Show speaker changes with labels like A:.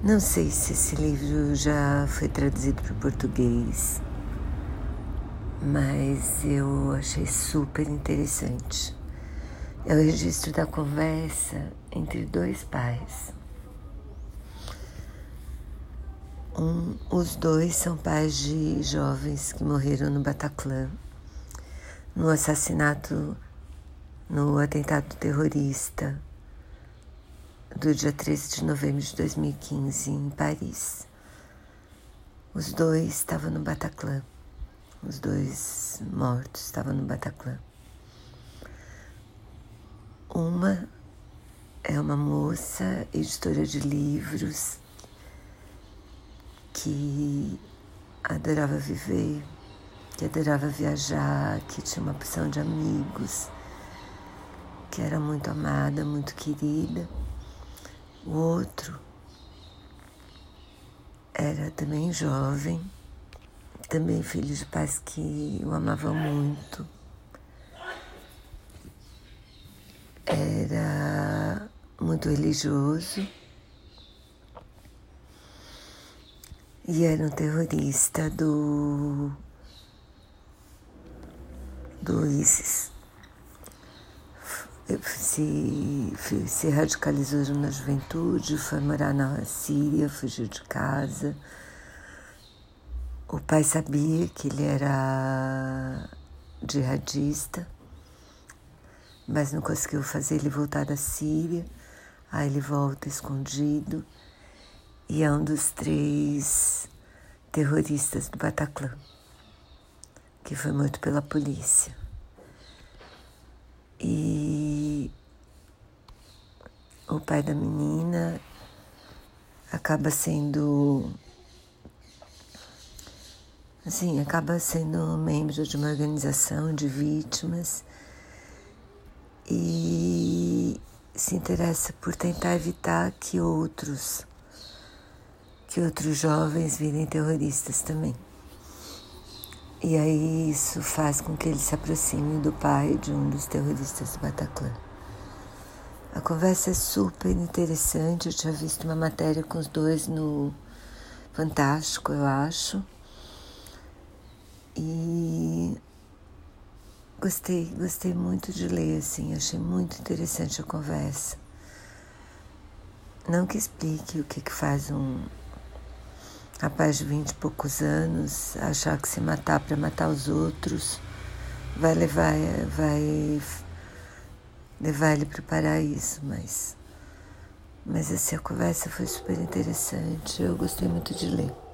A: Não sei se esse livro já foi traduzido para o português, mas eu achei super interessante. É o registro da conversa entre dois pais. Um, os dois são pais de jovens que morreram no Bataclan, no assassinato, no atentado terrorista do dia 13 de novembro de 2015 em Paris. Os dois estavam no Bataclan. Os dois mortos estavam no Bataclan. Uma é uma moça editora de livros que adorava viver, que adorava viajar, que tinha uma opção de amigos, que era muito amada, muito querida. O outro era também jovem, também filho de pais que o amavam muito. Era muito religioso e era um terrorista do do ISIS se, se radicalizou na juventude, foi morar na Síria, fugiu de casa. O pai sabia que ele era jihadista, mas não conseguiu fazer ele voltar da Síria. Aí ele volta escondido e é um dos três terroristas do Bataclan, que foi morto pela polícia. E o pai da menina acaba sendo assim, acaba sendo membro de uma organização de vítimas e se interessa por tentar evitar que outros que outros jovens virem terroristas também. E aí isso faz com que ele se aproxime do pai de um dos terroristas do Bataclan. A conversa é super interessante. Eu tinha visto uma matéria com os dois no Fantástico, eu acho. E gostei, gostei muito de ler, assim, achei muito interessante a conversa. Não que explique o que, que faz um, rapaz de vinte e poucos anos, achar que se matar para matar os outros vai levar, vai levar ele para o paraíso, mas, mas assim, a conversa foi super interessante, eu gostei muito de ler.